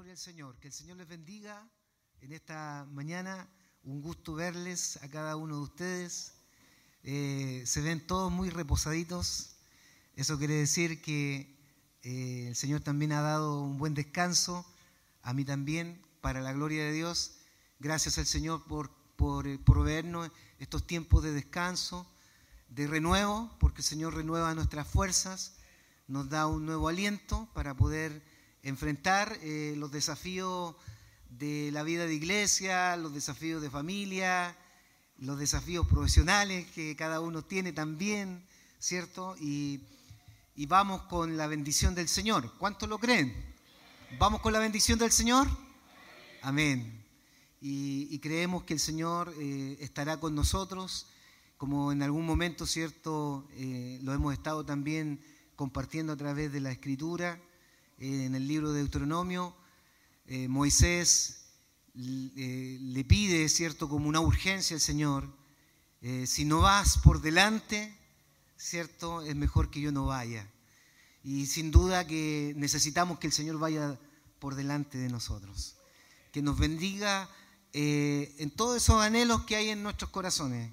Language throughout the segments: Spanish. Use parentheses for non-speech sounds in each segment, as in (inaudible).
Gloria al Señor. Que el Señor les bendiga en esta mañana. Un gusto verles a cada uno de ustedes. Eh, se ven todos muy reposaditos. Eso quiere decir que eh, el Señor también ha dado un buen descanso. A mí también, para la gloria de Dios. Gracias al Señor por, por eh, proveernos estos tiempos de descanso, de renuevo, porque el Señor renueva nuestras fuerzas, nos da un nuevo aliento para poder enfrentar eh, los desafíos de la vida de iglesia, los desafíos de familia, los desafíos profesionales que cada uno tiene también, ¿cierto? Y, vamos con la bendición del Señor. ¿Cuántos lo creen? ¿Vamos con la bendición del Señor? Amén. Y, creemos que el Señor eh, estará con nosotros, como en algún momento, ¿cierto? Eh, lo hemos estado también compartiendo a través de la Escritura en el libro de Deuteronomio, eh, Moisés eh, le pide, ¿cierto?, como una urgencia al Señor, eh, si no vas por delante, ¿cierto?, es mejor que yo no vaya. Y sin duda que necesitamos que el Señor vaya por delante de nosotros, que nos bendiga en todos esos anhelos que hay en nuestros corazones,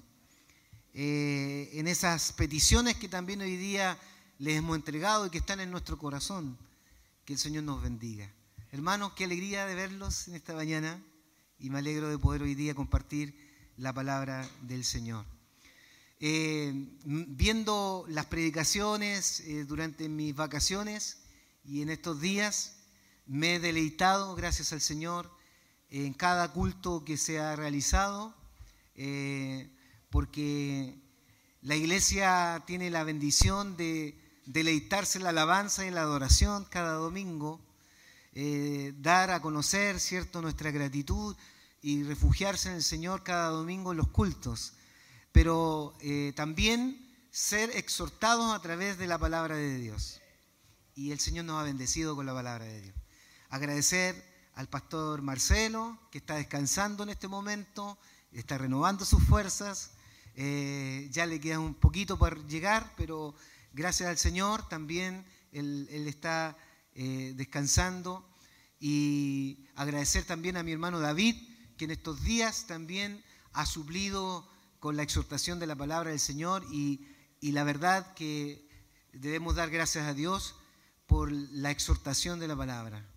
en esas peticiones que también hoy día les hemos entregado y que están en nuestro corazón. Que el Señor nos bendiga. Hermanos, qué alegría de verlos en esta mañana y me alegro de poder hoy día compartir la palabra del Señor. Eh, viendo las predicaciones eh, durante mis vacaciones y en estos días, me he deleitado, gracias al Señor, en cada culto que se ha realizado, eh, porque la iglesia tiene la bendición de deleitarse en la alabanza y en la adoración cada domingo, eh, dar a conocer cierto nuestra gratitud y refugiarse en el Señor cada domingo en los cultos, pero eh, también ser exhortados a través de la palabra de Dios. Y el Señor nos ha bendecido con la palabra de Dios. Agradecer al pastor Marcelo, que está descansando en este momento, está renovando sus fuerzas. Eh, ya le queda un poquito para llegar, pero Gracias al Señor también Él, está eh, descansando y agradecer también a mi hermano David, que en estos días también ha suplido con la exhortación de la palabra del Señor y, la verdad que debemos dar gracias a Dios por la exhortación de la palabra,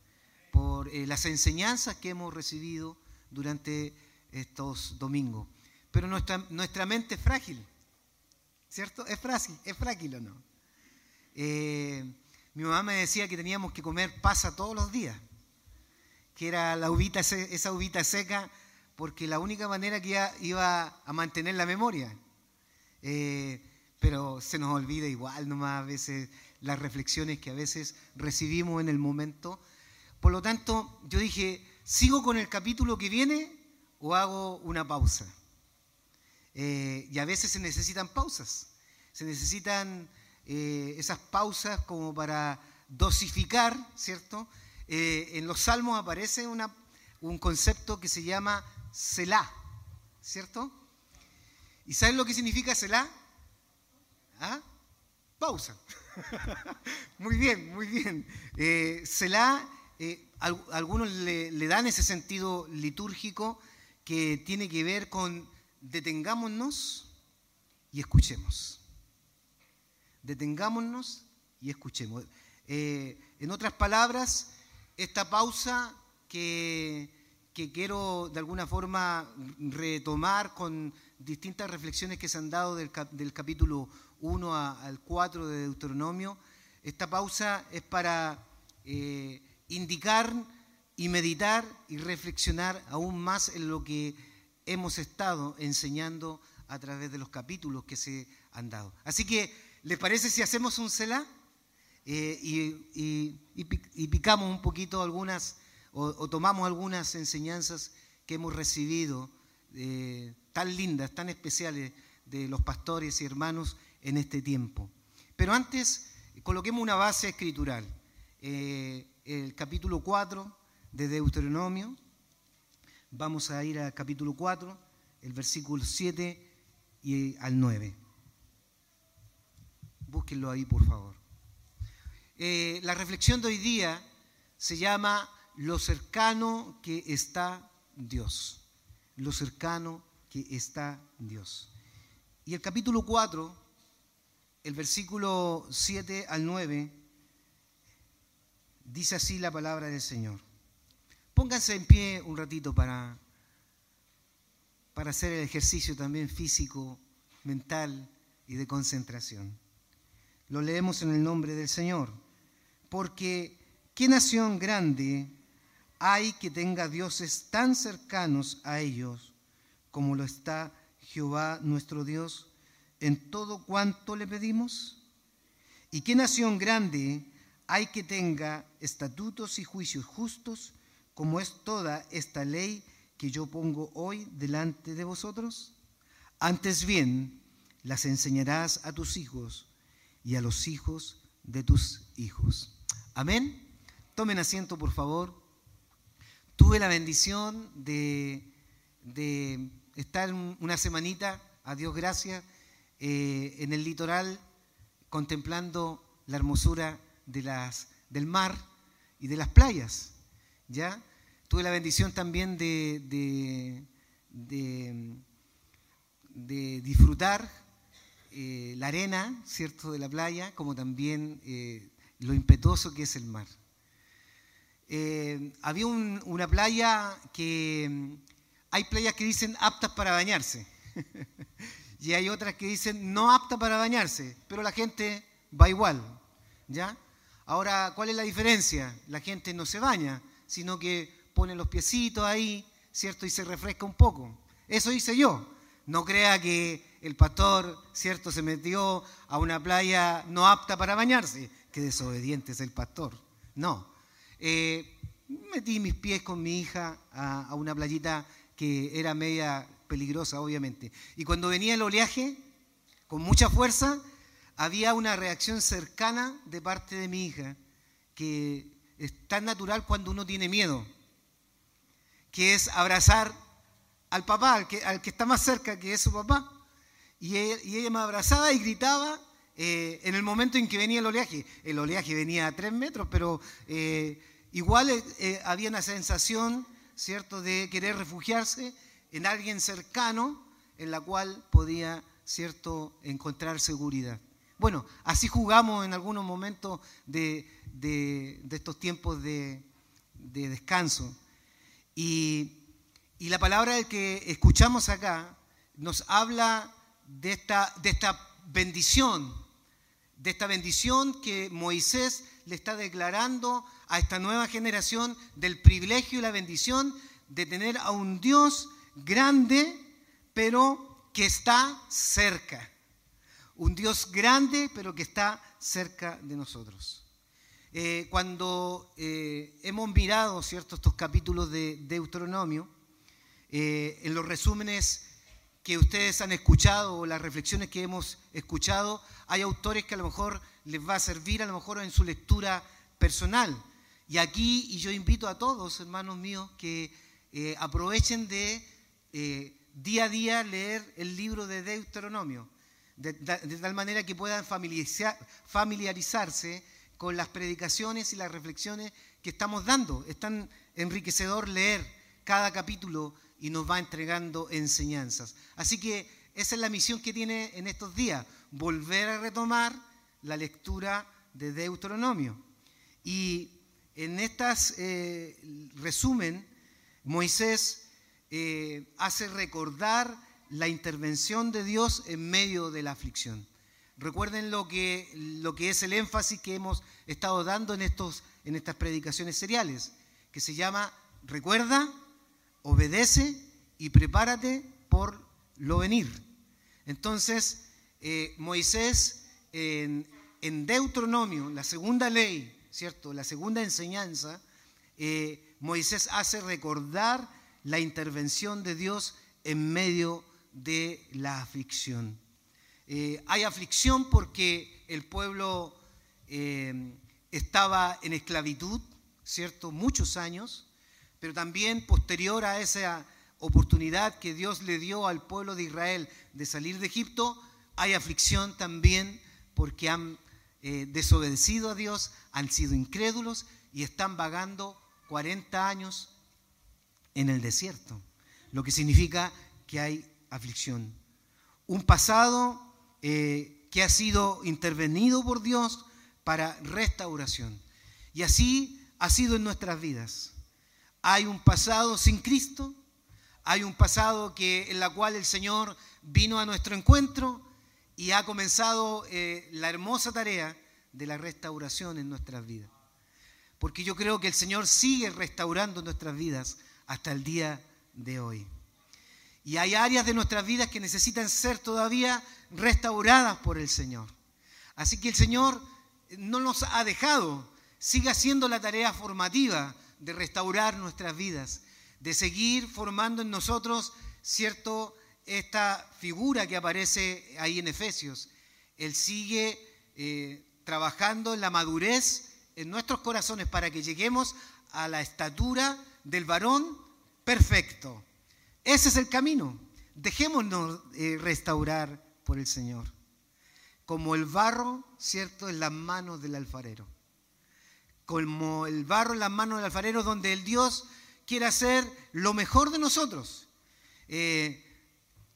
por eh, las enseñanzas que hemos recibido durante estos domingos. Pero nuestra, nuestra mente es frágil, ¿cierto? Es frágil, es frágil o no. Eh, mi mamá me decía que teníamos que comer pasa todos los días, que era la uvita, esa uvita seca, porque la única manera que iba a mantener la memoria. Eh, pero se nos olvida igual nomás a veces las reflexiones que a veces recibimos en el momento. Por lo tanto, yo dije, ¿sigo con el capítulo que viene o hago una pausa? Eh, y a veces se necesitan pausas, se necesitan eh, esas pausas como para dosificar, ¿cierto? Eh, en los salmos aparece un concepto que se llama Selah, ¿cierto? ¿Y saben lo que significa Selah? ¿Ah? Pausa. (laughs) muy bien, muy bien. Eh, Selah, algunos le, le dan ese sentido litúrgico que tiene que ver con detengámonos y escuchemos detengámonos y escuchemos. Eh, en otras palabras, esta pausa que, quiero de alguna forma retomar con distintas reflexiones que se han dado del, capítulo 1 al 4 de Deuteronomio, esta pausa es para eh, indicar y meditar y reflexionar aún más en lo que hemos estado enseñando a través de los capítulos que se han dado. Así que ¿Les parece si hacemos un celá? Eh, y, picamos un poquito algunas, o, tomamos algunas enseñanzas que hemos recibido, eh, tan lindas, tan especiales, de los pastores y hermanos en este tiempo. Pero antes, coloquemos una base escritural. Eh, el capítulo 4 de Deuteronomio, vamos a ir al capítulo 4, el versículo 7 y al 9. Búsquenlo ahí, por favor. Eh, la reflexión de hoy día se llama lo cercano que está Dios. Lo cercano que está Dios. Y el capítulo 4, el versículo 7 al 9, dice así la palabra del Señor. Pónganse en pie un ratito para, para hacer el ejercicio también físico, mental y de concentración. Lo leemos en el nombre del Señor. Porque, ¿qué nación grande hay que tenga dioses tan cercanos a ellos como lo está Jehová nuestro Dios en todo cuanto le pedimos? ¿Y qué nación grande hay que tenga estatutos y juicios justos como es toda esta ley que yo pongo hoy delante de vosotros? Antes bien, las enseñarás a tus hijos y a los hijos de tus hijos. Amén. Tomen asiento, por favor. Tuve la bendición de, estar una semanita, a Dios gracias, eh, en el litoral contemplando la hermosura de las, del mar y de las playas. ¿ya? Tuve la bendición también de, de, de disfrutar eh, la arena, ¿cierto?, de la playa, como también eh, lo impetuoso que es el mar. Eh, había una playa que mm, hay playas que dicen aptas para bañarse (laughs) y hay otras que dicen no aptas para bañarse, pero la gente va igual, ¿ya? Ahora, ¿cuál es la diferencia? La gente no se baña, sino que pone los piecitos ahí, ¿cierto? Y se refresca un poco. Eso hice yo. No crea que el pastor, ¿cierto?, se metió a una playa no apta para bañarse. Qué desobediente es el pastor. No. Eh, metí mis pies con mi hija a, una playita que era media peligrosa, obviamente. Y cuando venía el oleaje, con mucha fuerza, había una reacción cercana de parte de mi hija, que es tan natural cuando uno tiene miedo, que es abrazar al papá, al que, al que está más cerca, que es su papá y ella, me abrazaba y gritaba eh, en el momento en que venía el oleaje. El oleaje venía a tres metros, pero eh, igual eh, había una sensación, ¿cierto?, de querer refugiarse en alguien cercano en la cual podía, ¿cierto?, encontrar seguridad. Bueno, así jugamos en algunos momentos de, estos tiempos de, descanso. Y, y la palabra que escuchamos acá nos habla de esta, de esta bendición, de esta bendición que Moisés le está declarando a esta nueva generación del privilegio y la bendición de tener a un Dios grande, pero que está cerca. Un Dios grande, pero que está cerca de nosotros. Eh, cuando eh, hemos mirado ¿cierto? estos capítulos de Deuteronomio, eh, en los resúmenes que ustedes han escuchado o las reflexiones que hemos escuchado, hay autores que a lo mejor les va a servir a lo mejor en su lectura personal. Y aquí, y yo invito a todos, hermanos míos, que eh, aprovechen de eh, día a día leer el libro de Deuteronomio, de, tal manera que puedan familiarizarse con las predicaciones y las reflexiones que estamos dando. Es tan enriquecedor leer cada capítulo y nos va entregando enseñanzas. Así que esa es la misión que tiene en estos días, volver a retomar la lectura de Deuteronomio. Y en estas eh, resumen, Moisés eh, hace recordar la intervención de Dios en medio de la aflicción. Recuerden lo que, lo que es el énfasis que hemos estado dando en, estos, en estas predicaciones seriales, que se llama, recuerda, obedece y prepárate por lo venir. Entonces, eh, Moisés en, Deuteronomio, la segunda ley, ¿cierto? La segunda enseñanza, eh, Moisés hace recordar la intervención de Dios en medio de la aflicción. Eh, hay aflicción porque el pueblo estaba en esclavitud, ¿cierto? Muchos años pero también posterior a esa oportunidad que Dios le dio al pueblo de Israel de salir de Egipto, hay aflicción también porque han eh, desobedecido a Dios, han sido incrédulos y están vagando 40 años en el desierto, lo que significa que hay aflicción. Un pasado eh, que ha sido intervenido por Dios para restauración. Y así ha sido en nuestras vidas. Hay un pasado sin Cristo, hay un pasado en la cual el Señor vino a nuestro encuentro y ha comenzado eh, la hermosa tarea de la restauración en nuestras vidas. Porque yo creo que el Señor sigue restaurando nuestras vidas hasta el día de hoy. Y hay áreas de nuestras vidas que necesitan ser todavía restauradas por el Señor. Así que el Señor no nos ha dejado, sigue haciendo la tarea formativa de restaurar nuestras vidas, de seguir formando en nosotros, cierto, esta figura que aparece ahí en Efesios. Él sigue eh, trabajando en la madurez en nuestros corazones para que lleguemos a la estatura del varón perfecto. Ese es el camino. Dejémonos eh, restaurar por el Señor. Como el barro, ¿cierto?, en las manos del alfarero. Como el barro en las manos del alfarero, donde el Dios quiere hacer lo mejor de nosotros. Eh,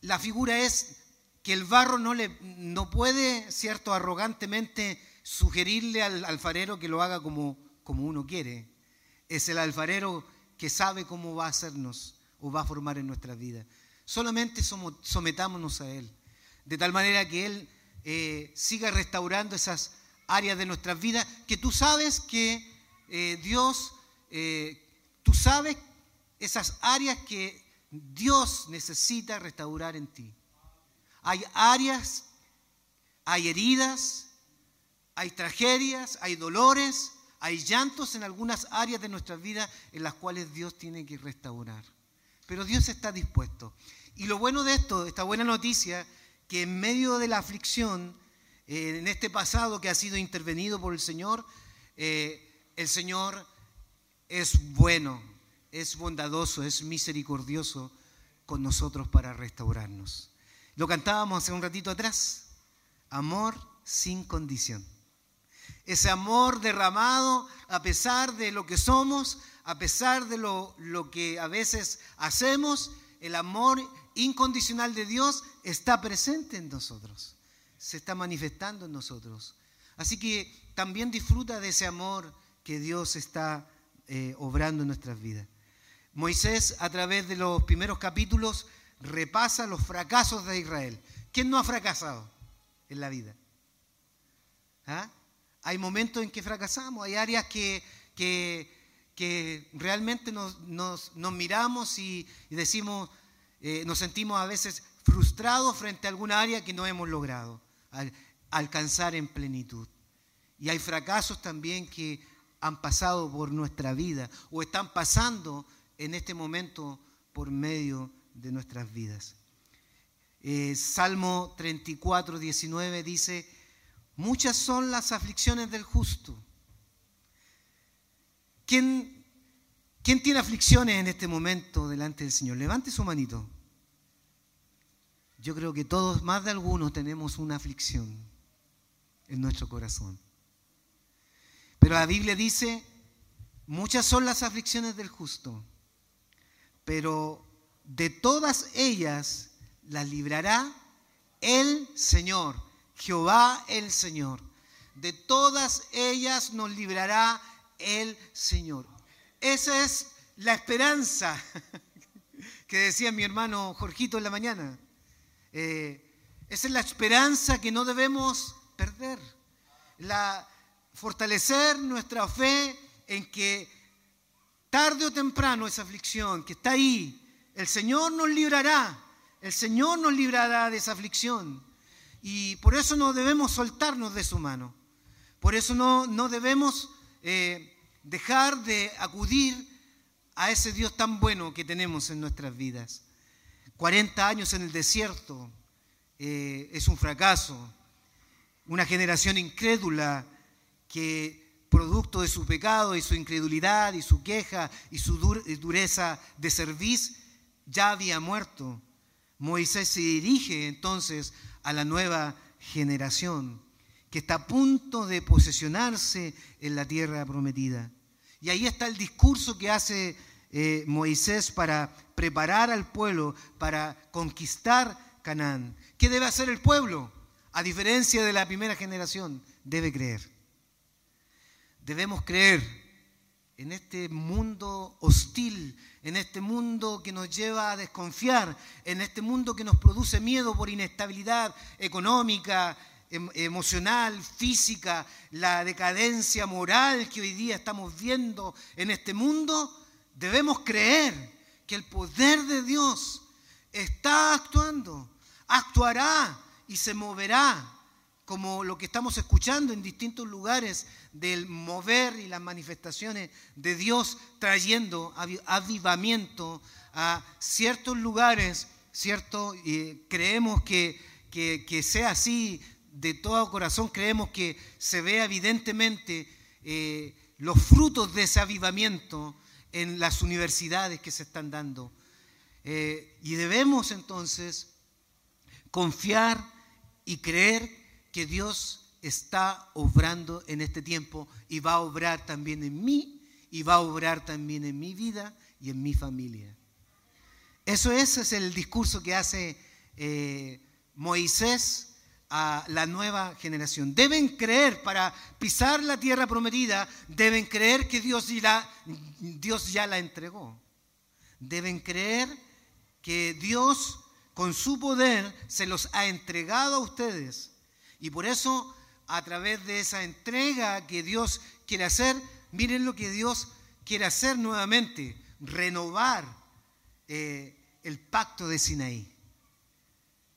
la figura es que el barro no, le, no puede, ¿cierto?, arrogantemente sugerirle al alfarero que lo haga como, como uno quiere. Es el alfarero que sabe cómo va a hacernos o va a formar en nuestra vida. Solamente sometámonos a Él, de tal manera que Él eh, siga restaurando esas áreas de nuestras vidas que tú sabes que eh, Dios, eh, tú sabes esas áreas que Dios necesita restaurar en ti. Hay áreas, hay heridas, hay tragedias, hay dolores, hay llantos en algunas áreas de nuestra vida en las cuales Dios tiene que restaurar. Pero Dios está dispuesto. Y lo bueno de esto, esta buena noticia, que en medio de la aflicción, eh, en este pasado que ha sido intervenido por el Señor, eh, el Señor es bueno, es bondadoso, es misericordioso con nosotros para restaurarnos. Lo cantábamos hace un ratito atrás, amor sin condición ese amor derramado a pesar de lo que somos, a pesar de lo, que a veces hacemos, el amor incondicional de Dios está presente en nosotros, se está manifestando en nosotros. Así que también disfruta de ese amor que Dios está eh, obrando en nuestras vidas. Moisés a través de los primeros capítulos repasa los fracasos de Israel. ¿Quién no ha fracasado en la vida? ¿Ah? Hay momentos en que fracasamos, hay áreas que, que, realmente nos, miramos y, decimos, eh, nos sentimos a veces frustrados frente a alguna área que no hemos logrado alcanzar en plenitud. Y hay fracasos también que han pasado por nuestra vida o están pasando en este momento por medio de nuestras vidas. Eh, Salmo 34, 19 dice, Muchas son las aflicciones del justo. ¿Quién, ¿Quién, tiene aflicciones en este momento delante del Señor? Levante su manito. Yo creo que todos, más de algunos, tenemos una aflicción en nuestro corazón. Pero la Biblia dice, muchas son las aflicciones del justo, pero de todas ellas las librará el Señor. Jehová el Señor. De todas ellas nos librará el Señor. Esa es la esperanza (laughs) que decía mi hermano Jorgito en la mañana. Eh, esa es la esperanza que no debemos perder. La, fortalecer nuestra fe en que tarde o temprano esa aflicción que está ahí, el Señor nos librará. El Señor nos librará de esa aflicción. Y por eso no debemos soltarnos de su mano. Por eso no, no debemos eh, dejar de acudir a ese Dios tan bueno que tenemos en nuestras vidas. 40 años en el desierto eh, es un fracaso. Una generación incrédula que producto de su pecado y su incredulidad y su queja y su dureza de servicio ya había muerto. Moisés se dirige entonces a la nueva generación que está a punto de posesionarse en la tierra prometida. Y ahí está el discurso que hace eh, Moisés para preparar al pueblo para conquistar Canaán. ¿Qué debe hacer el pueblo? A diferencia de la primera generación, debe creer. Debemos creer en este mundo hostil, en este mundo que nos lleva a desconfiar, en este mundo que nos produce miedo por inestabilidad económica, em, emocional, física, la decadencia moral que hoy día estamos viendo en este mundo, debemos creer que el poder de Dios está actuando, actuará y se moverá como lo que estamos escuchando en distintos lugares del mover y las manifestaciones de Dios trayendo avivamiento a ciertos lugares, ¿cierto? creemos que, que, sea así, de todo corazón creemos que se vea evidentemente eh, los frutos de ese avivamiento en las universidades que se están dando. Eh, y debemos entonces confiar y creer que Dios está obrando en este tiempo y va a obrar también en mí y va a obrar también en mi vida y en mi familia. Eso ese es el discurso que hace eh, Moisés a la nueva generación. Deben creer para pisar la tierra prometida, deben creer que Dios ya, Dios ya la entregó. Deben creer que Dios con su poder se los ha entregado a ustedes y por eso, a través de esa entrega que Dios quiere hacer, miren lo que Dios quiere hacer nuevamente, renovar eh, el pacto de Sinaí,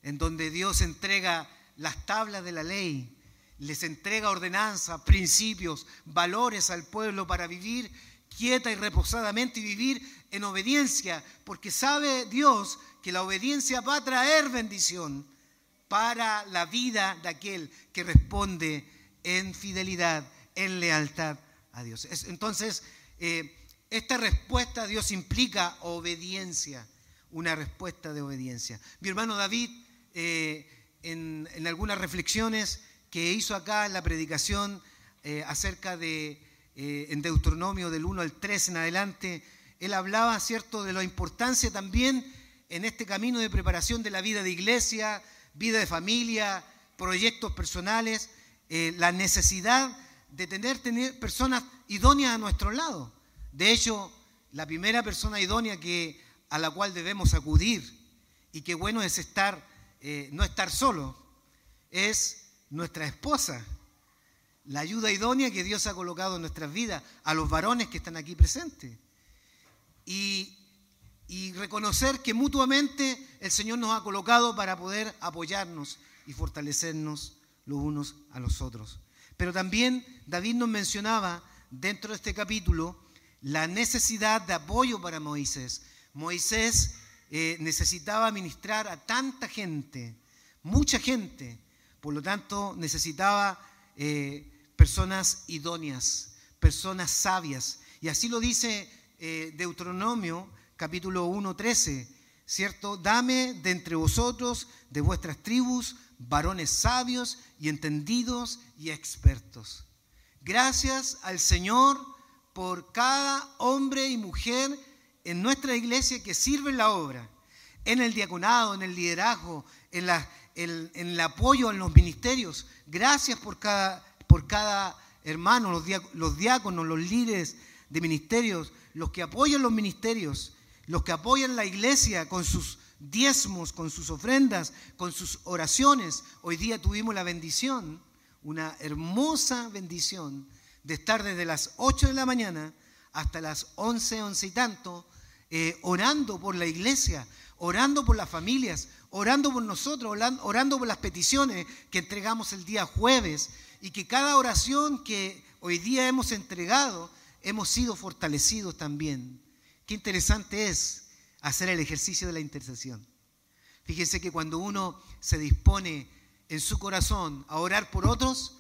en donde Dios entrega las tablas de la ley, les entrega ordenanza, principios, valores al pueblo para vivir quieta y reposadamente y vivir en obediencia, porque sabe Dios que la obediencia va a traer bendición para la vida de aquel que responde en fidelidad, en lealtad a Dios. Entonces, eh, esta respuesta a Dios implica obediencia, una respuesta de obediencia. Mi hermano David, eh, en, algunas reflexiones que hizo acá en la predicación eh, acerca de, en Deuteronomio del 1 al 3 en adelante, él hablaba, ¿cierto?, de la importancia también en este camino de preparación de la vida de iglesia, vida de familia, proyectos personales, eh, la necesidad de tener, tener personas idóneas a nuestro lado. De hecho, la primera persona idónea que, a la cual debemos acudir y qué bueno es estar, eh, no estar solo, es nuestra esposa. La ayuda idónea que Dios ha colocado en nuestras vidas a los varones que están aquí presentes. Y y reconocer que mutuamente el Señor nos ha colocado para poder apoyarnos y fortalecernos los unos a los otros. Pero también David nos mencionaba dentro de este capítulo la necesidad de apoyo para Moisés. Moisés eh, necesitaba ministrar a tanta gente, mucha gente, por lo tanto necesitaba eh, personas idóneas, personas sabias. Y así lo dice eh, Deuteronomio capítulo 1, 13, ¿cierto? Dame de entre vosotros, de vuestras tribus, varones sabios y entendidos y expertos. Gracias al Señor por cada hombre y mujer en nuestra iglesia que sirve en la obra, en el diaconado, en el liderazgo, en, la, en, el apoyo en los ministerios. Gracias por cada, por cada hermano, los, los diáconos, los líderes de ministerios, los que apoyan los ministerios, los que apoyan la iglesia con sus diezmos, con sus ofrendas, con sus oraciones. Hoy día tuvimos la bendición, una hermosa bendición, de estar desde las 8 de la mañana hasta las 11, 11 y tanto, eh, orando por la iglesia, orando por las familias, orando por nosotros, orando por las peticiones que entregamos el día jueves y que cada oración que hoy día hemos entregado, hemos sido fortalecidos también. Qué interesante es hacer el ejercicio de la intercesión. Fíjense que cuando uno se dispone en su corazón a orar por otros,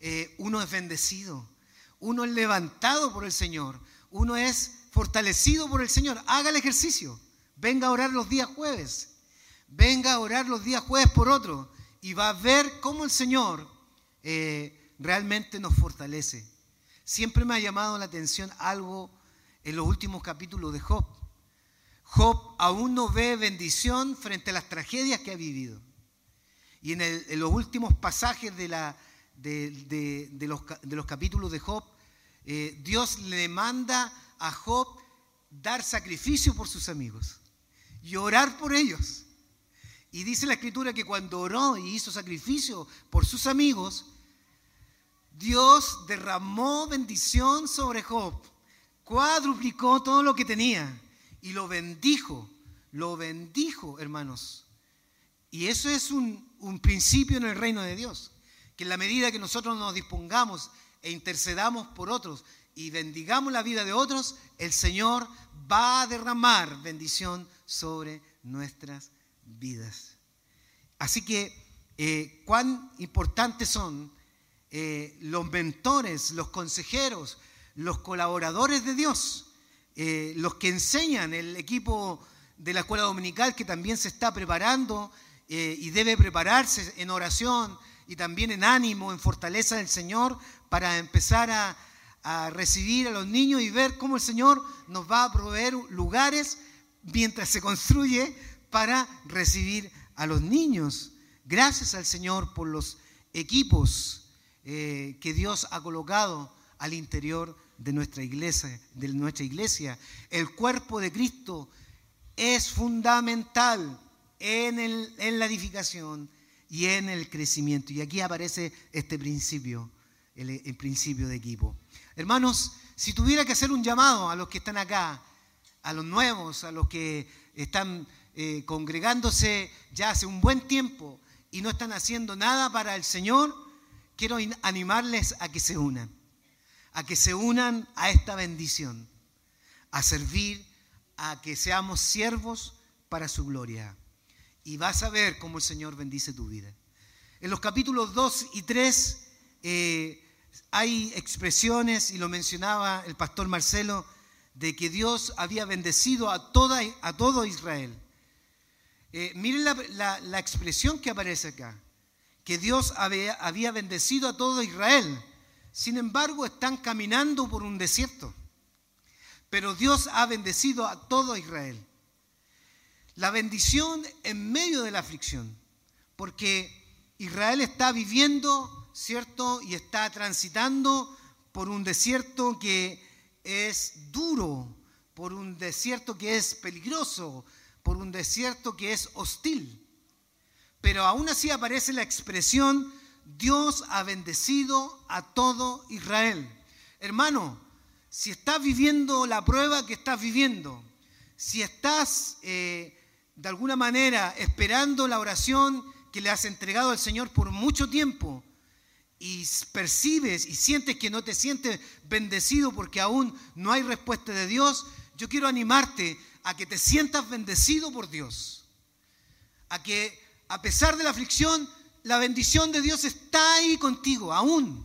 eh, uno es bendecido, uno es levantado por el Señor, uno es fortalecido por el Señor. Haga el ejercicio, venga a orar los días jueves, venga a orar los días jueves por otro y va a ver cómo el Señor eh, realmente nos fortalece. siempre me ha llamado la atención algo en los últimos capítulos de Job. Job aún no ve bendición frente a las tragedias que ha vivido. Y en, los últimos pasajes de, los, de, los, capítulos de Job, eh, Dios le manda a Job dar sacrificio por sus amigos y orar por ellos. Y dice la escritura que cuando oró y hizo sacrificio por sus amigos, Dios derramó bendición sobre Job, cuadruplicó todo lo que tenía y lo bendijo, lo bendijo, hermanos. Y eso es un, un principio en el reino de Dios, que en la medida que nosotros nos dispongamos e intercedamos por otros y bendigamos la vida de otros, el Señor va a derramar bendición sobre nuestras vidas. Así que, eh, cuán importantes son eh, los mentores, los consejeros, los colaboradores de Dios, eh, los que enseñan el equipo de la escuela dominical que también se está preparando y debe prepararse en oración y también en ánimo, en fortaleza del Señor, para empezar a, recibir a los niños y ver cómo el Señor nos va a proveer lugares mientras se construye para recibir a los niños. Gracias al Señor por los equipos eh, que Dios ha colocado al interior de nuestra iglesia, de nuestra iglesia. El cuerpo de Cristo es fundamental en, en la edificación y en el crecimiento. Y aquí aparece este principio, el, principio de equipo. Hermanos, si tuviera que hacer un llamado a los que están acá, a los nuevos, a los que están eh, congregándose ya hace un buen tiempo y no están haciendo nada para el Señor, quiero animarles a que se unan, a que se unan a esta bendición, a servir, a que seamos siervos para su gloria. Y vas a ver cómo el Señor bendice tu vida. En los capítulos 2 y 3 eh, hay expresiones, y lo mencionaba el pastor Marcelo, de que Dios había bendecido a, toda, a todo Israel. Eh, miren la, expresión que aparece acá, que Dios había, había bendecido a todo Israel. Sin embargo, están caminando por un desierto. Pero Dios ha bendecido a todo Israel. La bendición en medio de la aflicción, porque Israel está viviendo, ¿cierto? Y está transitando por un desierto que es duro, por un desierto que es peligroso, por un desierto que es hostil. Pero aún así aparece la expresión, Dios ha bendecido a todo Israel. Hermano, si estás viviendo la prueba que estás viviendo, si estás eh, de alguna manera esperando la oración que le has entregado al Señor por mucho tiempo, y percibes y sientes que no te sientes bendecido porque aún no hay respuesta de Dios, yo quiero animarte a que te sientas bendecido por Dios. A que a pesar de la aflicción, la bendición de Dios está ahí contigo, aún.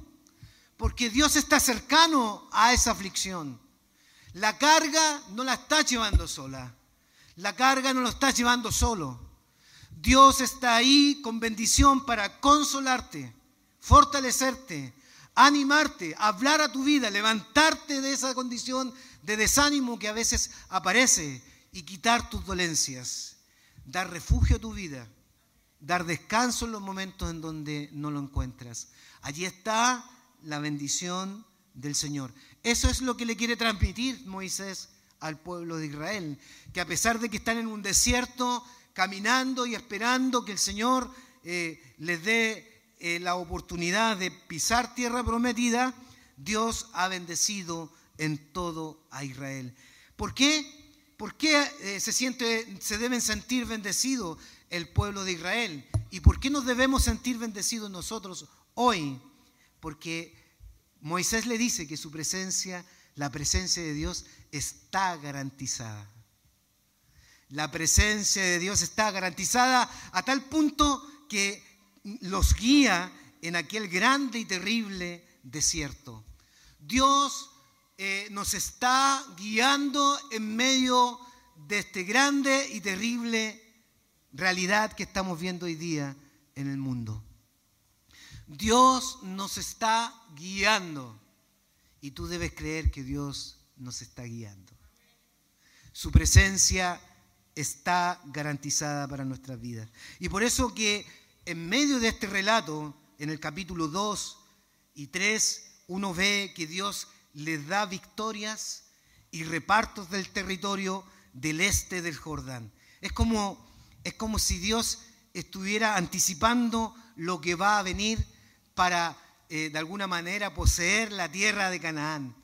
Porque Dios está cercano a esa aflicción. La carga no la estás llevando sola. La carga no lo estás llevando solo. Dios está ahí con bendición para consolarte fortalecerte, animarte, hablar a tu vida, levantarte de esa condición de desánimo que a veces aparece y quitar tus dolencias, dar refugio a tu vida, dar descanso en los momentos en donde no lo encuentras. Allí está la bendición del Señor. Eso es lo que le quiere transmitir Moisés al pueblo de Israel, que a pesar de que están en un desierto, caminando y esperando que el Señor eh, les dé eh, la oportunidad de pisar tierra prometida, Dios ha bendecido en todo a Israel. ¿Por qué? ¿Por qué eh, se, siente, se deben sentir bendecidos el pueblo de Israel? ¿Y por qué nos debemos sentir bendecidos nosotros hoy? Porque Moisés le dice que su presencia, la presencia de Dios está garantizada. La presencia de Dios está garantizada a tal punto que los guía en aquel grande y terrible desierto. Dios eh, nos está guiando en medio de este grande y terrible realidad que estamos viendo hoy día en el mundo. Dios nos está guiando y tú debes creer que Dios nos está guiando. Su presencia está garantizada para nuestras vidas. Y por eso que en medio de este relato, en el capítulo 2 y 3, uno ve que Dios les da victorias y repartos del territorio del este del Jordán. Es como, es como si Dios estuviera anticipando lo que va a venir para eh, de alguna manera poseer la tierra de Canaán.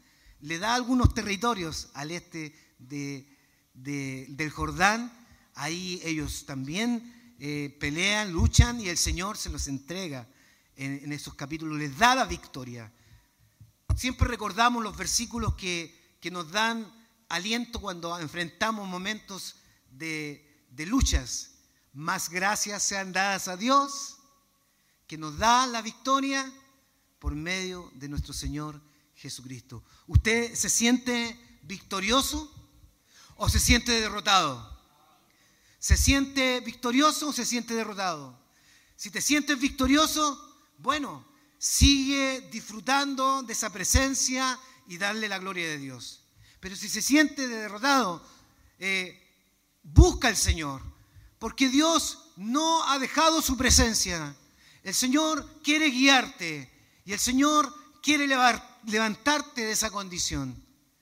Le da algunos territorios al este del Jordán. Ahí ellos también eh, pelean, luchan y el Señor se los entrega en, en esos capítulos. Les da la victoria. Siempre recordamos los versículos que, nos dan aliento cuando enfrentamos momentos de, de luchas. Más gracias sean dadas a Dios, que nos da la victoria por medio de nuestro Señor Jesucristo. ¿Usted se siente victorioso o se siente derrotado? ¿Se siente victorioso o se siente derrotado? Si te sientes victorioso, bueno, sigue disfrutando de esa presencia y darle la gloria de Dios. Pero si se siente derrotado, eh, busca al Señor, porque Dios no ha dejado su presencia. El Señor quiere guiarte y el Señor quiere levantarte de esa condición.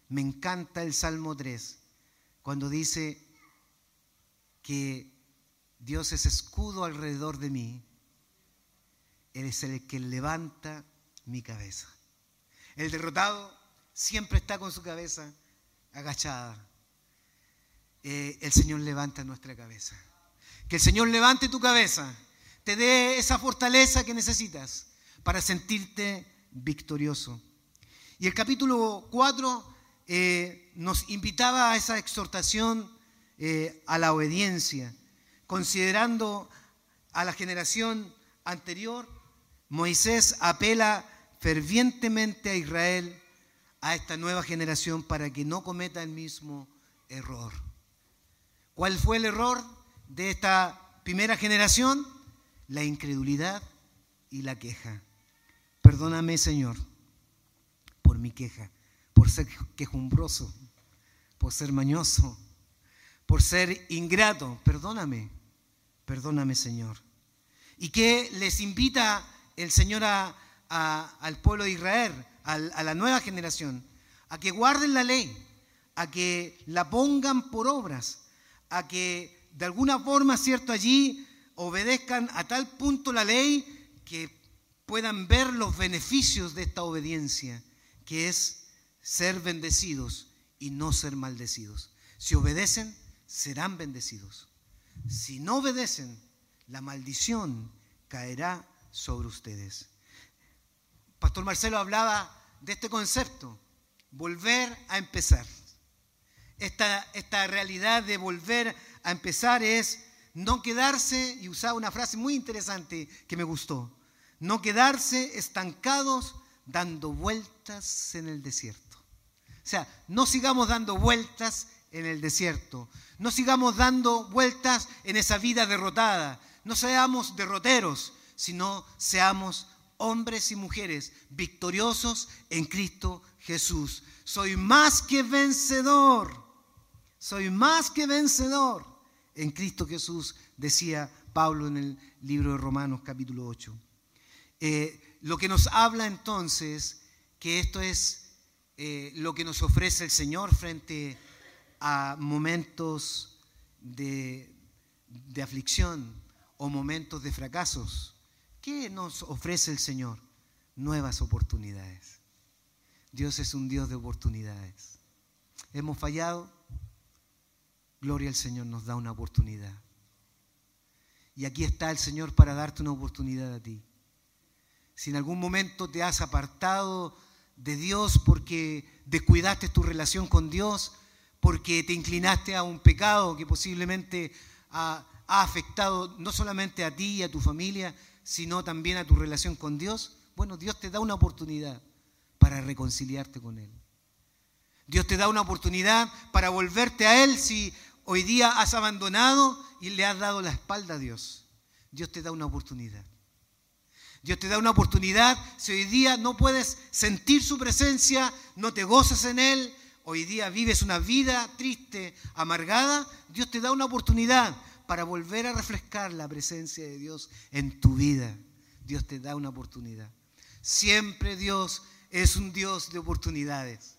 Me encanta el Salmo 3, cuando dice que Dios es escudo alrededor de mí él es el que levanta mi cabeza. El derrotado siempre está con su cabeza agachada. Eh, el Señor levanta nuestra cabeza. Que el Señor levante tu cabeza, te dé esa fortaleza que necesitas para sentirte victorioso. Y el capítulo 4 eh, nos invitaba a esa exhortación eh, a la obediencia, considerando a la generación anterior Moisés apela fervientemente a Israel, a esta nueva generación, para que no cometa el mismo error. ¿Cuál fue el error de esta primera generación? La incredulidad y la queja. Perdóname, Señor, por mi queja, por ser quejumbroso, por ser mañoso, por ser ingrato. Perdóname, perdóname, Señor. ¿Y qué les invita el Señor al pueblo de Israel, a, la nueva generación, a que guarden la ley, a que la pongan por obras, a que de alguna forma, cierto, allí obedezcan a tal punto la ley que puedan ver los beneficios de esta obediencia, que es ser bendecidos y no ser maldecidos. Si obedecen, serán bendecidos. Si no obedecen, la maldición caerá sobre ustedes. Pastor Marcelo hablaba de este concepto, volver a empezar. Esta, esta realidad de volver a empezar es no quedarse, y usaba una frase muy interesante que me gustó, no quedarse estancados dando vueltas en el desierto. O sea, no sigamos dando vueltas en el desierto, no sigamos dando vueltas en esa vida derrotada, no seamos derroteros, sino seamos hombres y mujeres victoriosos en Cristo Jesús. Soy más que vencedor. Soy más que vencedor en Cristo Jesús, decía Pablo en el libro de Romanos capítulo 8. Eh, lo que nos habla entonces que esto es eh, lo que nos ofrece el Señor frente a momentos de, de aflicción o momentos de fracasos. ¿Qué nos ofrece el Señor? Nuevas oportunidades. Dios es un Dios de oportunidades. Hemos fallado. Gloria al Señor nos da una oportunidad. Y aquí está el Señor para darte una oportunidad a ti. Si en algún momento te has apartado de Dios porque descuidaste tu relación con Dios, porque te inclinaste a un pecado que posiblemente ha, afectado no solamente a ti y a tu familia, sino también a tu relación con Dios, bueno, Dios te da una oportunidad para reconciliarte con Él. Dios te da una oportunidad para volverte a Él si hoy día has abandonado y le has dado la espalda a Dios. Dios te da una oportunidad. Dios te da una oportunidad. Si hoy día no puedes sentir su presencia, no te gozas en Él, hoy día vives una vida triste, amargada, Dios te da una oportunidad para volver a refrescar la presencia de Dios en tu vida. Dios te da una oportunidad. Siempre Dios es un Dios de oportunidades.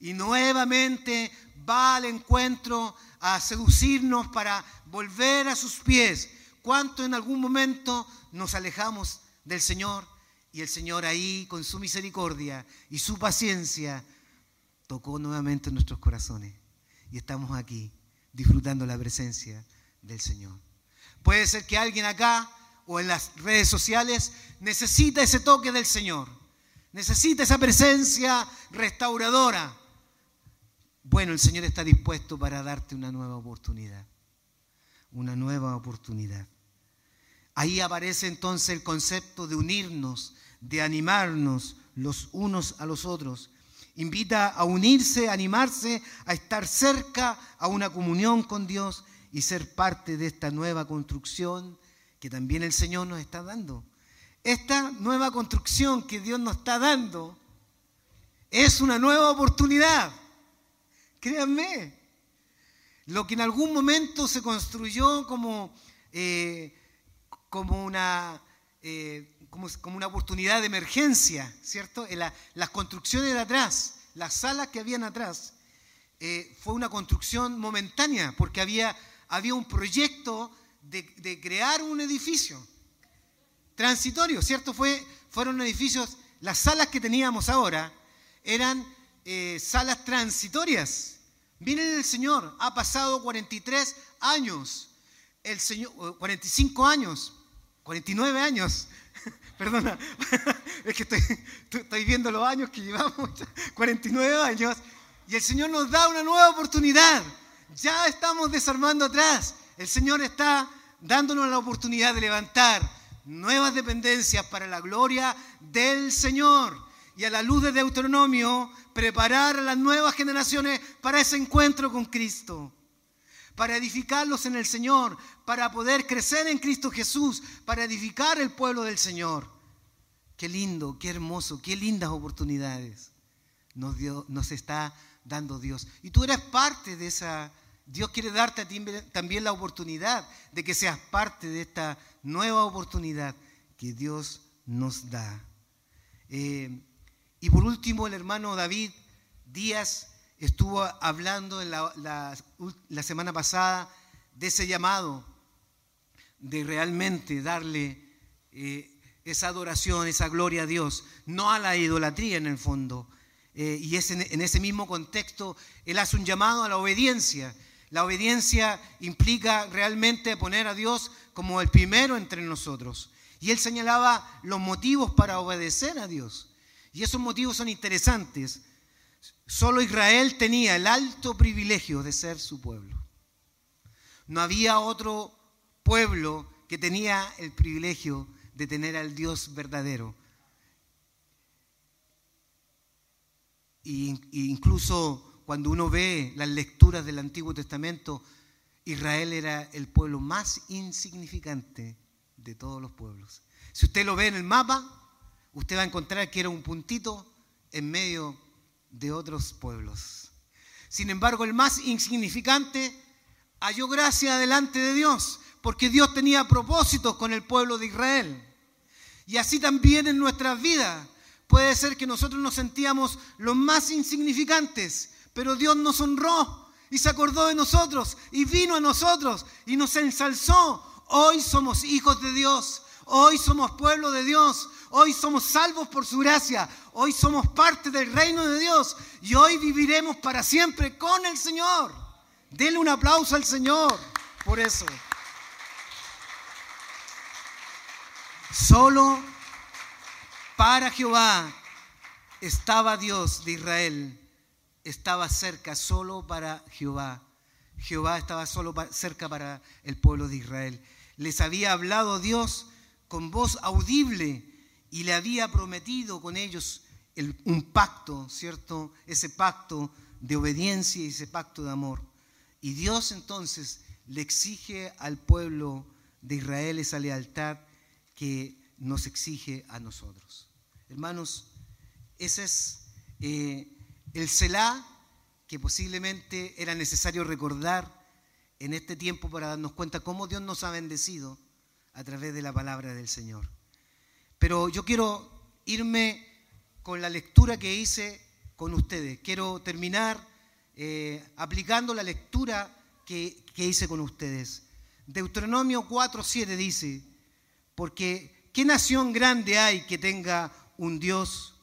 Y nuevamente va al encuentro a seducirnos para volver a sus pies. ¿Cuánto en algún momento nos alejamos del Señor y el Señor ahí con su misericordia y su paciencia tocó nuevamente nuestros corazones y estamos aquí disfrutando la presencia del Señor. Puede ser que alguien acá o en las redes sociales necesita ese toque del Señor, necesita esa presencia restauradora. Bueno, el Señor está dispuesto para darte una nueva oportunidad, una nueva oportunidad. Ahí aparece entonces el concepto de unirnos, de animarnos los unos a los otros. Invita a unirse, a animarse, a estar cerca, a una comunión con Dios y ser parte de esta nueva construcción que también el Señor nos está dando. Esta nueva construcción que Dios nos está dando es una nueva oportunidad. Créanme, lo que en algún momento se construyó como eh, como una, eh, como, una oportunidad de emergencia, ¿cierto? Las construcciones de atrás, las salas que habían atrás, eh, fue una construcción momentánea, porque había, había un proyecto de, crear un edificio transitorio, ¿cierto? Fue, fueron edificios, las salas que teníamos ahora eran eh, salas transitorias. Miren el Señor, ha pasado 43 años, el Señor, 45 años 49 años. Perdona, (laughs) es que estoy, viendo los años que llevamos, 49 años, y el Señor nos da una nueva oportunidad. Ya estamos desarmando atrás. El Señor está dándonos la oportunidad de levantar nuevas dependencias para la gloria del Señor. Y a la luz de Deuteronomio, preparar a las nuevas generaciones para ese encuentro con Cristo para edificarlos en el Señor, para poder crecer en Cristo Jesús, para edificar el pueblo del Señor. Qué lindo, qué hermoso, qué lindas oportunidades nos, nos está dando Dios. Y tú eres parte de esa, Dios quiere darte a ti también la oportunidad de que seas parte de esta nueva oportunidad que Dios nos da. Eh, y por último, el hermano David Díaz estuvo hablando en la, semana pasada de ese llamado, de realmente darle eh, esa adoración, esa gloria a Dios, no a la idolatría en el fondo. Eh, y es en, ese mismo contexto, Él hace un llamado a la obediencia. La obediencia implica realmente poner a Dios como el primero entre nosotros. Y Él señalaba los motivos para obedecer a Dios. Y esos motivos son interesantes. Solo Israel tenía el alto privilegio de ser su pueblo. No había otro pueblo que tenía el privilegio de tener al Dios verdadero. E incluso cuando uno ve las lecturas del Antiguo Testamento, Israel era el pueblo más insignificante de todos los pueblos. Si usted lo ve en el mapa, usted va a encontrar que era un puntito en medio de otros pueblos. Sin embargo, el más insignificante halló gracia delante de Dios, porque Dios tenía propósitos con el pueblo de Israel. Y así también en nuestras vidas puede ser que nosotros nos sentíamos los más insignificantes, pero Dios nos honró y se acordó de nosotros y vino a nosotros y nos ensalzó. Hoy somos hijos de Dios, hoy somos pueblo de Dios, hoy somos salvos por su gracia, hoy somos parte del reino de Dios y hoy viviremos para siempre con el Señor. Denle un aplauso al Señor por eso. Solo para Jehová estaba Dios de Israel, estaba cerca solo para Jehová. Jehová estaba solo cerca para el pueblo de Israel. Les había hablado Dios con voz audible y le había prometido con ellos un pacto, ¿cierto? Ese pacto de obediencia y ese pacto de amor. Y Dios entonces le exige al pueblo de Israel esa lealtad que nos exige a nosotros. Hermanos, ese es eh, el Selah que posiblemente era necesario recordar en este tiempo para darnos cuenta cómo Dios nos ha bendecido a través de la palabra del Señor. Pero yo quiero irme con la lectura que hice con ustedes. Quiero terminar eh, aplicando la lectura que, que hice con ustedes. Deuteronomio 4.7 dice, porque ¿qué nación grande hay que tenga un Dios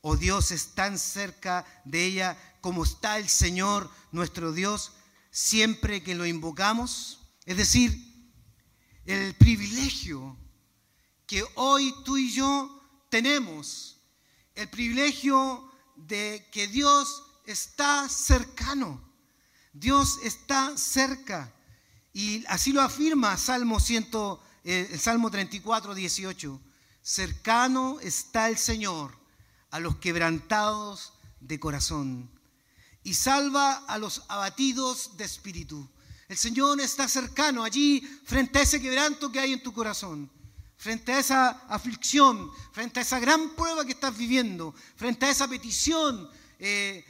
o Dios es tan cerca de ella como está el Señor nuestro Dios siempre que lo invocamos? Es decir, el privilegio que hoy tú y yo tenemos, el privilegio de que Dios está cercano, Dios está cerca. Y así lo afirma Salmo, 100, eh, el Salmo 34, 18. Cercano está el Señor a los quebrantados de corazón y salva a los abatidos de espíritu. El Señor está cercano allí frente a ese quebranto que hay en tu corazón, frente a esa aflicción, frente a esa gran prueba que estás viviendo, frente a esa petición eh,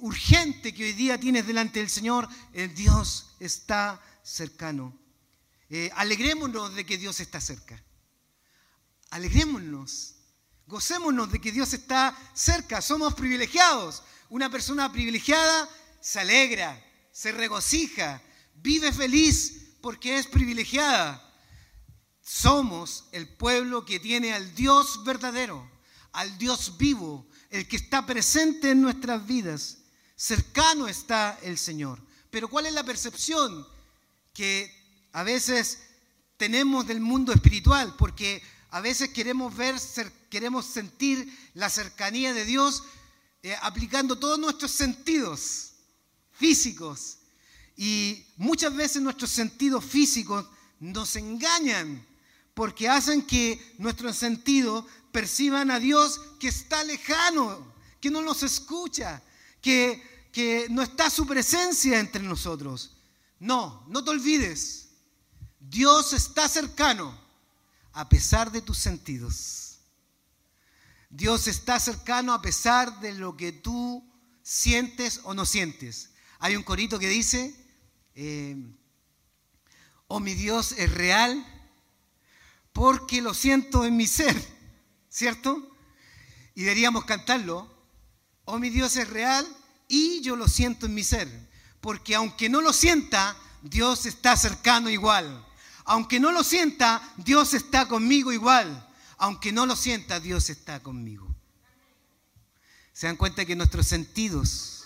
urgente que hoy día tienes delante del Señor. El Dios está cercano. Eh, alegrémonos de que Dios está cerca. Alegrémonos. Gocémonos de que Dios está cerca. Somos privilegiados. Una persona privilegiada se alegra, se regocija, vive feliz porque es privilegiada. Somos el pueblo que tiene al Dios verdadero, al Dios vivo, el que está presente en nuestras vidas. Cercano está el Señor. Pero ¿cuál es la percepción que a veces tenemos del mundo espiritual? Porque a veces queremos ver, queremos sentir la cercanía de Dios eh, aplicando todos nuestros sentidos físicos, y muchas veces nuestros sentidos físicos nos engañan porque hacen que nuestros sentidos perciban a Dios que está lejano, que no nos escucha, que, que no está su presencia entre nosotros. No, no te olvides. Dios está cercano a pesar de tus sentidos. Dios está cercano a pesar de lo que tú sientes o no sientes. Hay un corito que dice, eh, oh mi Dios es real porque lo siento en mi ser, ¿cierto? Y deberíamos cantarlo, oh mi Dios es real y yo lo siento en mi ser, porque aunque no lo sienta, Dios está cercano igual. Aunque no lo sienta, Dios está conmigo igual. Aunque no lo sienta, Dios está conmigo. Se dan cuenta que nuestros sentidos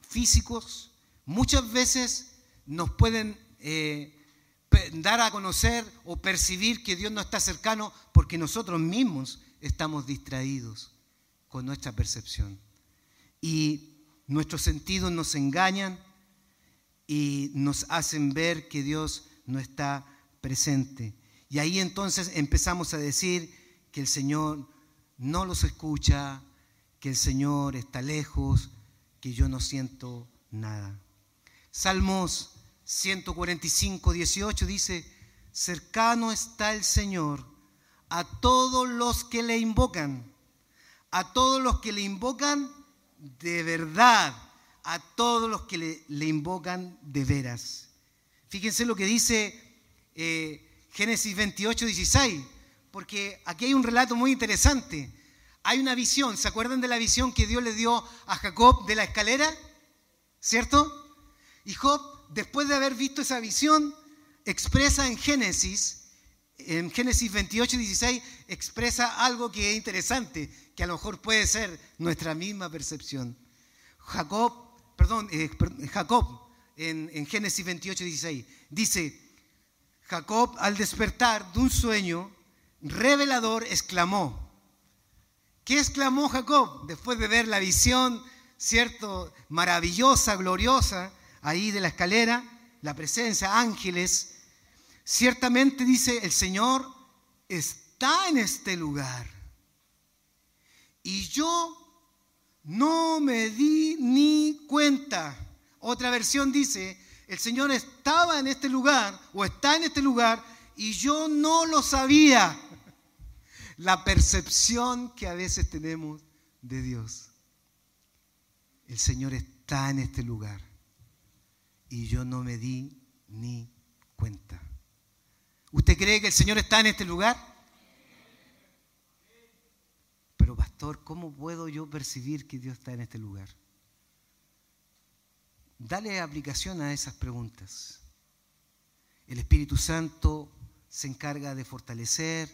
físicos muchas veces nos pueden eh, dar a conocer o percibir que Dios no está cercano porque nosotros mismos estamos distraídos con nuestra percepción. Y nuestros sentidos nos engañan y nos hacen ver que Dios no está presente. Y ahí entonces empezamos a decir que el Señor no los escucha, que el Señor está lejos, que yo no siento nada. Salmos 145, 18 dice, cercano está el Señor a todos los que le invocan, a todos los que le invocan de verdad, a todos los que le, invocan de veras. Fíjense lo que dice eh, Génesis 28, 16, porque aquí hay un relato muy interesante. Hay una visión, ¿se acuerdan de la visión que Dios le dio a Jacob de la escalera? ¿Cierto? Y Job, después de haber visto esa visión, expresa en Génesis, en Génesis 28, 16, expresa algo que es interesante, que a lo mejor puede ser nuestra misma percepción. Jacob, perdón, eh, Jacob, en, Génesis 28, 16, dice, Jacob al despertar de un sueño revelador exclamó, ¿qué exclamó Jacob después de ver la visión, cierto, maravillosa, gloriosa? Ahí de la escalera, la presencia, ángeles, ciertamente dice, el Señor está en este lugar. Y yo no me di ni cuenta. Otra versión dice, el Señor estaba en este lugar o está en este lugar y yo no lo sabía. La percepción que a veces tenemos de Dios. El Señor está en este lugar y yo no me di ni cuenta. ¿Usted cree que el Señor está en este lugar? Pero pastor, ¿cómo puedo yo percibir que Dios está en este lugar? Dale aplicación a esas preguntas. El Espíritu Santo se encarga de fortalecer,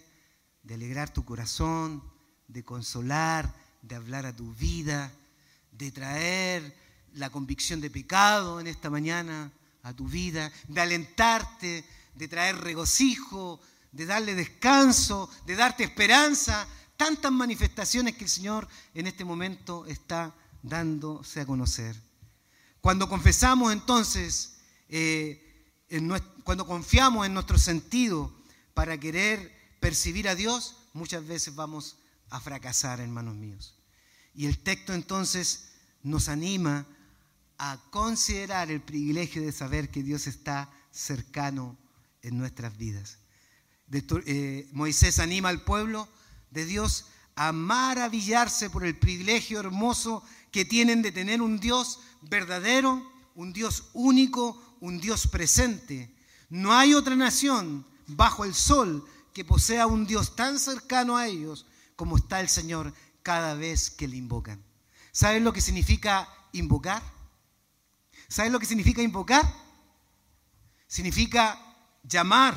de alegrar tu corazón, de consolar, de hablar a tu vida, de traer la convicción de pecado en esta mañana a tu vida, de alentarte, de traer regocijo, de darle descanso, de darte esperanza. Tantas manifestaciones que el Señor en este momento está dándose a conocer. Cuando confesamos entonces, eh, cuando confiamos en nuestro sentido para querer percibir a Dios, muchas veces vamos a fracasar, hermanos míos. Y el texto entonces nos anima a considerar el privilegio de saber que Dios está cercano en nuestras vidas. Eh, Moisés anima al pueblo de Dios a maravillarse por el privilegio hermoso que tienen de tener un Dios verdadero, un Dios único, un Dios presente. No hay otra nación bajo el sol que posea un Dios tan cercano a ellos como está el Señor cada vez que le invocan. ¿Saben lo que significa invocar? ¿Saben lo que significa invocar? Significa llamar.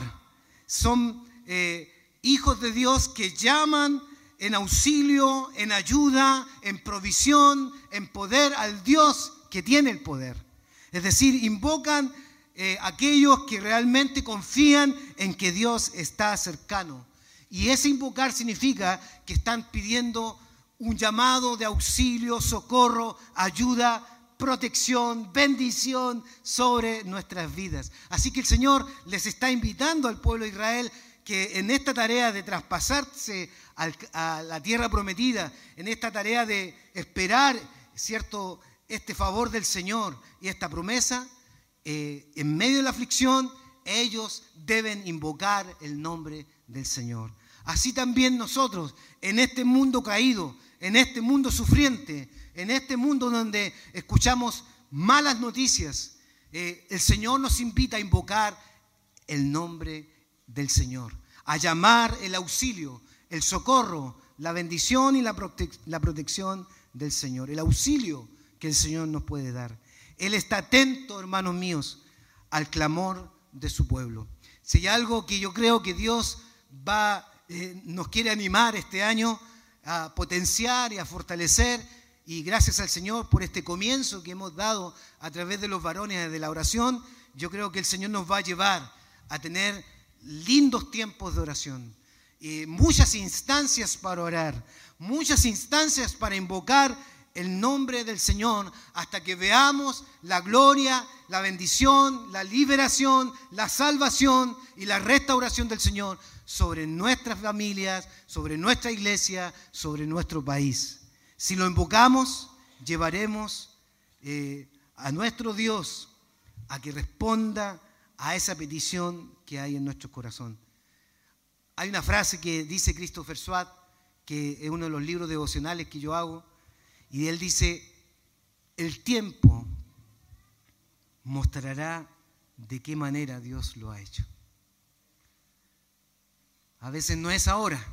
Son eh, hijos de Dios que llaman en auxilio, en ayuda, en provisión, en poder al Dios que tiene el poder. Es decir, invocan eh, aquellos que realmente confían en que Dios está cercano. Y ese invocar significa que están pidiendo un llamado de auxilio, socorro, ayuda, protección, bendición sobre nuestras vidas. Así que el Señor les está invitando al pueblo de Israel que en esta tarea de traspasarse a la tierra prometida, en esta tarea de esperar, ¿cierto?, este favor del Señor y esta promesa, eh, en medio de la aflicción, ellos deben invocar el nombre del Señor. Así también nosotros, en este mundo caído, en este mundo sufriente, en este mundo donde escuchamos malas noticias, eh, el Señor nos invita a invocar el nombre del Señor, a llamar el auxilio, el socorro, la bendición y la, la protección del Señor, el auxilio que el Señor nos puede dar. Él está atento, hermanos míos, al clamor de su pueblo. Si hay algo que yo creo que Dios va, eh, nos quiere animar este año a potenciar y a fortalecer, y gracias al Señor por este comienzo que hemos dado a través de los varones de la oración, yo creo que el Señor nos va a llevar a tener lindos tiempos de oración, y muchas instancias para orar, muchas instancias para invocar el nombre del Señor hasta que veamos la gloria, la bendición, la liberación, la salvación y la restauración del Señor sobre nuestras familias, sobre nuestra iglesia, sobre nuestro país. Si lo invocamos, llevaremos eh, a nuestro Dios a que responda a esa petición que hay en nuestro corazón. Hay una frase que dice Christopher Swat, que es uno de los libros devocionales que yo hago, y él dice, el tiempo mostrará de qué manera Dios lo ha hecho. A veces no es ahora,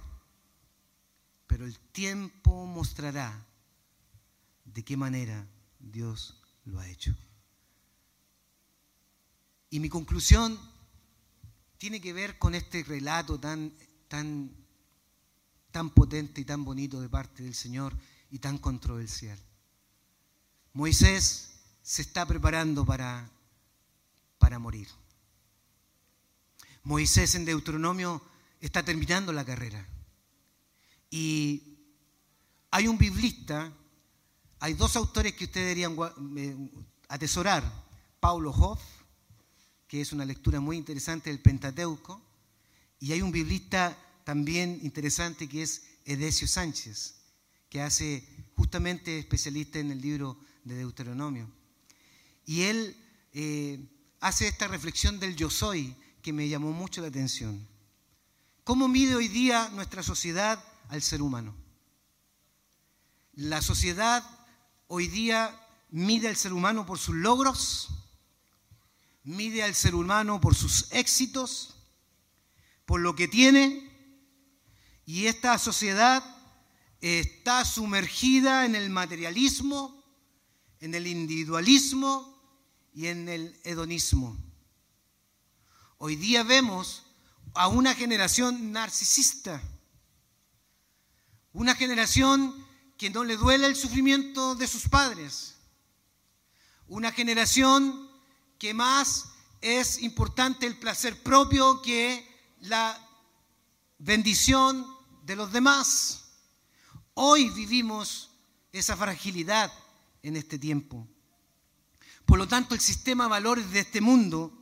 pero el tiempo mostrará de qué manera Dios lo ha hecho. Y mi conclusión tiene que ver con este relato tan, tan, tan potente y tan bonito de parte del Señor y tan controversial. Moisés se está preparando para, para morir. Moisés en Deuteronomio está terminando la carrera. Y hay un biblista, hay dos autores que ustedes deberían eh, atesorar. Paulo Hoff, que es una lectura muy interesante del Pentateuco, y hay un biblista también interesante que es Edesio Sánchez que hace justamente especialista en el libro de Deuteronomio. Y él eh, hace esta reflexión del yo soy, que me llamó mucho la atención. ¿Cómo mide hoy día nuestra sociedad al ser humano? La sociedad hoy día mide al ser humano por sus logros, mide al ser humano por sus éxitos, por lo que tiene, y esta sociedad está sumergida en el materialismo, en el individualismo y en el hedonismo. Hoy día vemos a una generación narcisista, una generación que no le duele el sufrimiento de sus padres, una generación que más es importante el placer propio que la bendición de los demás. Hoy vivimos esa fragilidad en este tiempo. Por lo tanto, el sistema de valores de este mundo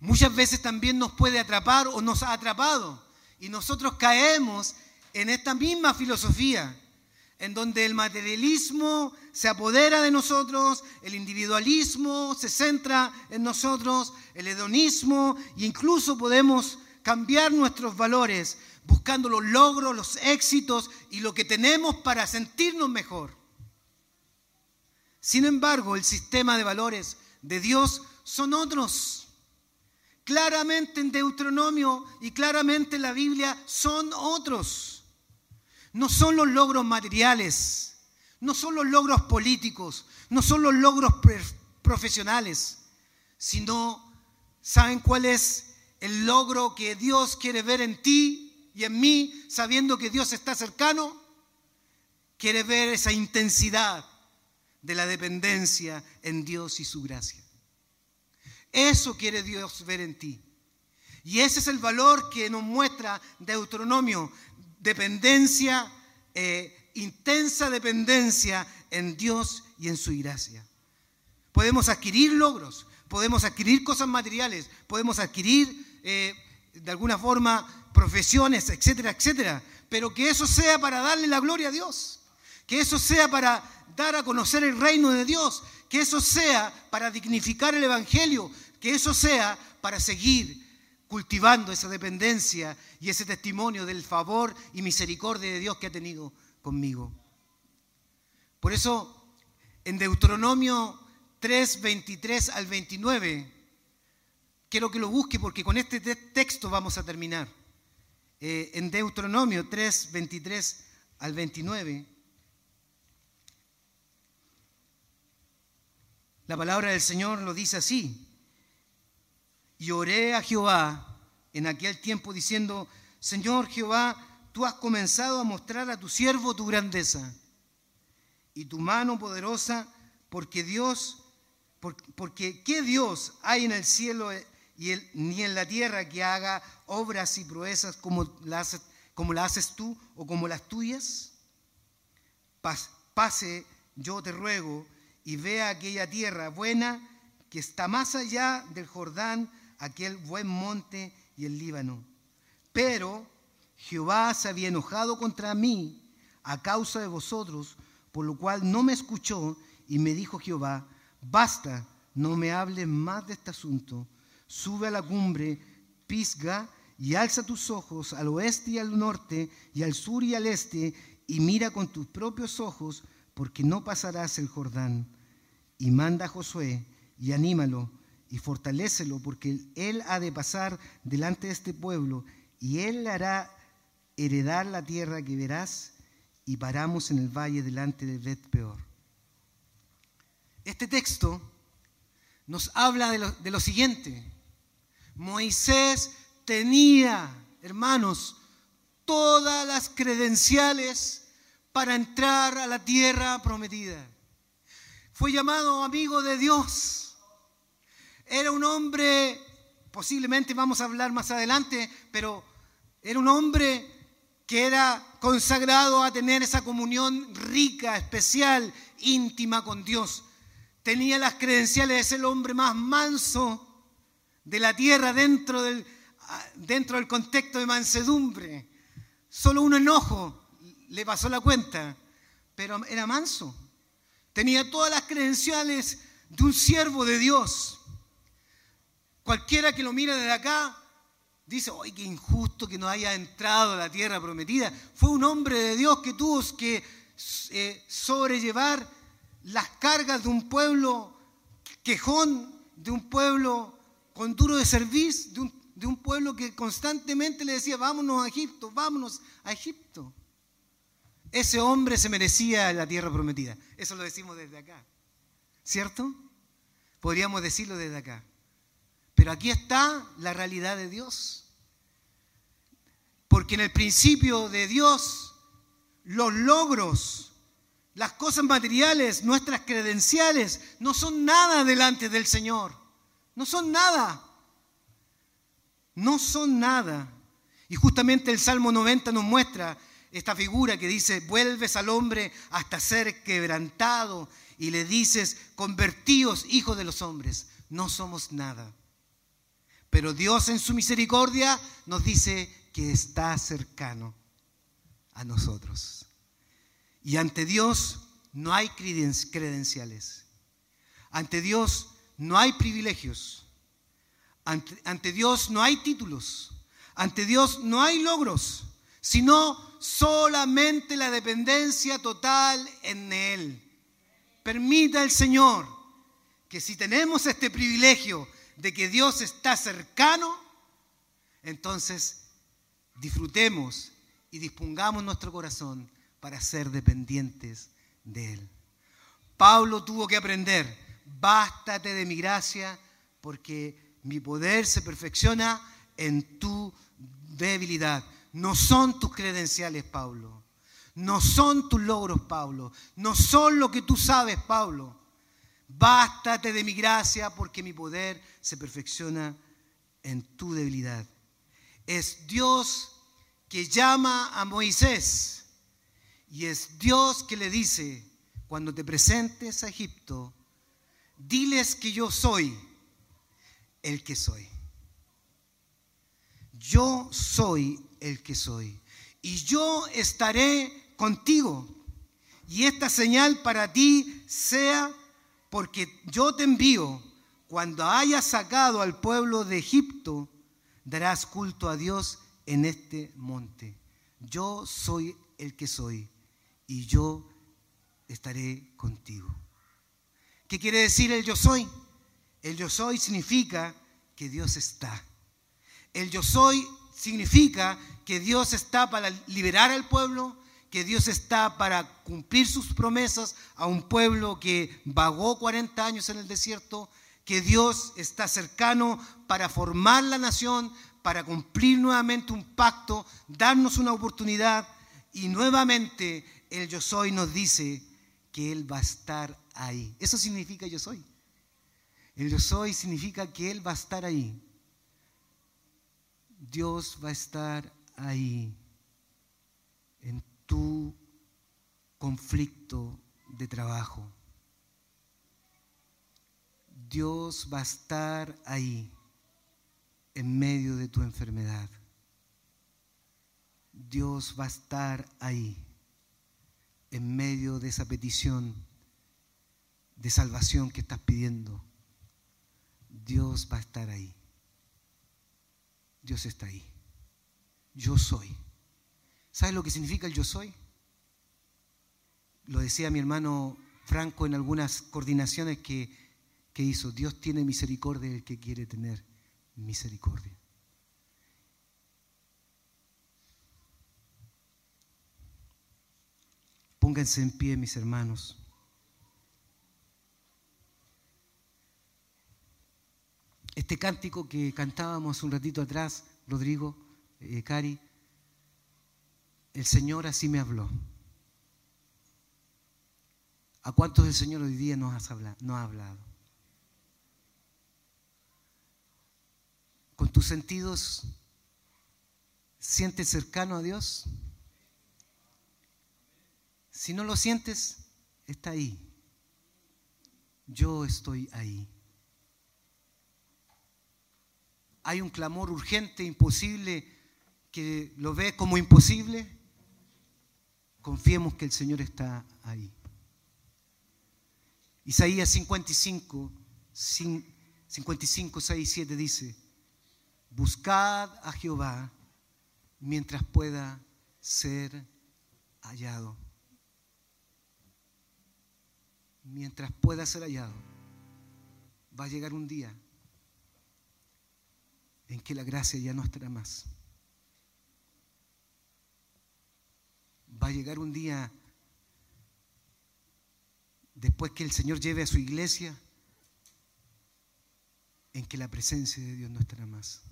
muchas veces también nos puede atrapar o nos ha atrapado. Y nosotros caemos en esta misma filosofía, en donde el materialismo se apodera de nosotros, el individualismo se centra en nosotros, el hedonismo, e incluso podemos cambiar nuestros valores buscando los logros, los éxitos y lo que tenemos para sentirnos mejor. Sin embargo, el sistema de valores de Dios son otros. Claramente en Deuteronomio y claramente en la Biblia son otros. No son los logros materiales, no son los logros políticos, no son los logros profesionales, sino, ¿saben cuál es el logro que Dios quiere ver en ti y en mí, sabiendo que Dios está cercano, quiere ver esa intensidad de la dependencia en Dios y su gracia. Eso quiere Dios ver en ti. Y ese es el valor que nos muestra Deuteronomio, dependencia, eh, intensa dependencia en Dios y en su gracia. Podemos adquirir logros, podemos adquirir cosas materiales, podemos adquirir eh, de alguna forma profesiones, etcétera, etcétera. Pero que eso sea para darle la gloria a Dios. Que eso sea para dar a conocer el reino de Dios. Que eso sea para dignificar el Evangelio. Que eso sea para seguir cultivando esa dependencia y ese testimonio del favor y misericordia de Dios que ha tenido conmigo. Por eso, en Deuteronomio 3, 23 al 29, quiero que lo busque porque con este texto vamos a terminar. Eh, en Deuteronomio 3, 23 al 29, la palabra del Señor lo dice así. Y oré a Jehová en aquel tiempo diciendo, Señor Jehová, tú has comenzado a mostrar a tu siervo tu grandeza y tu mano poderosa, porque Dios, porque ¿qué Dios hay en el cielo y ni en la tierra que haga obras y proezas como las, como las haces tú o como las tuyas? Pase, yo te ruego, y vea aquella tierra buena que está más allá del Jordán, aquel buen monte y el Líbano. Pero Jehová se había enojado contra mí a causa de vosotros, por lo cual no me escuchó y me dijo Jehová, basta, no me hables más de este asunto sube a la cumbre, Pisga, y alza tus ojos al oeste y al norte, y al sur y al este, y mira con tus propios ojos, porque no pasarás el Jordán. Y manda a Josué, y anímalo, y fortalécelo, porque él ha de pasar delante de este pueblo, y él hará heredar la tierra que verás, y paramos en el valle delante de Bet Peor. Este texto nos habla de lo siguiente. Moisés tenía, hermanos, todas las credenciales para entrar a la tierra prometida. Fue llamado amigo de Dios. Era un hombre, posiblemente vamos a hablar más adelante, pero era un hombre que era consagrado a tener esa comunión rica, especial, íntima con Dios. Tenía las credenciales de ser el hombre más manso de la tierra dentro del, dentro del contexto de mansedumbre. Solo un enojo le pasó la cuenta, pero era manso. Tenía todas las credenciales de un siervo de Dios. Cualquiera que lo mire desde acá dice, ¡ay, qué injusto que no haya entrado a la tierra prometida! Fue un hombre de Dios que tuvo que eh, sobrellevar las cargas de un pueblo quejón, de un pueblo con duro de servicio, de un, de un pueblo que constantemente le decía, vámonos a Egipto, vámonos a Egipto. Ese hombre se merecía la tierra prometida. Eso lo decimos desde acá. ¿Cierto? Podríamos decirlo desde acá. Pero aquí está la realidad de Dios. Porque en el principio de Dios, los logros, las cosas materiales, nuestras credenciales, no son nada delante del Señor. No son nada. No son nada. Y justamente el Salmo 90 nos muestra esta figura que dice, vuelves al hombre hasta ser quebrantado y le dices, convertíos hijos de los hombres. No somos nada. Pero Dios en su misericordia nos dice que está cercano a nosotros. Y ante Dios no hay credenciales. Ante Dios no hay privilegios. Ante, Dios no hay títulos. Ante Dios no hay logros, sino solamente la dependencia total en Él. Permita el Señor que si tenemos este privilegio de que Dios está cercano, entonces disfrutemos y dispongamos nuestro corazón para ser dependientes de Él. Pablo tuvo que aprender, bástate de mi gracia porque mi poder se perfecciona en tu debilidad. No son tus credenciales, Pablo. No son tus logros, Pablo. No son lo que tú sabes, Pablo. Bástate de mi gracia porque mi poder se perfecciona en tu debilidad. Es Dios que llama a Moisés y es Dios que le dice, cuando te presentes a Egipto, diles que yo soy el que soy. Yo soy el que soy. Y yo estaré contigo. Y esta señal para ti sea porque yo te envío, cuando hayas sacado al pueblo de Egipto, darás culto a Dios en este monte. Yo soy el que soy y yo estaré contigo. ¿Qué quiere decir el yo soy? El yo soy significa que Dios está. El yo soy significa que Dios está para liberar al pueblo, que Dios está para cumplir sus promesas a un pueblo que vagó 40 años en el desierto, que Dios está cercano para formar la nación, para cumplir nuevamente un pacto, darnos una oportunidad y nuevamente el yo soy nos dice que Él va a estar ahí. Eso significa yo soy. El yo soy significa que Él va a estar ahí. Dios va a estar ahí tu conflicto de trabajo. Dios va a estar ahí en medio de tu enfermedad. Dios va a estar ahí en medio de esa petición de salvación que estás pidiendo. Dios va a estar ahí. Dios está ahí. Yo soy. ¿Sabes lo que significa el yo soy? Lo decía mi hermano Franco en algunas coordinaciones que, que hizo. Dios tiene misericordia del que quiere tener misericordia. Pónganse en pie, mis hermanos. Este cántico que cantábamos un ratito atrás, Rodrigo, eh, Cari, el Señor así me habló. ¿A cuántos el Señor hoy día nos, ha hablado? ¿Con tus sentidos sientes cercano a Dios? Si no lo sientes, está ahí. Yo estoy ahí. Hay un clamor urgente, imposible, que lo ve como imposible confiemos que el Señor está ahí. Isaías 55, 55, 6 y 7 dice, buscad a Jehová mientras pueda ser hallado. Mientras pueda ser hallado, va a llegar un día en que la gracia ya no estará más. Va a llegar un día después que el Señor lleve a su iglesia en que la presencia de Dios no estará más.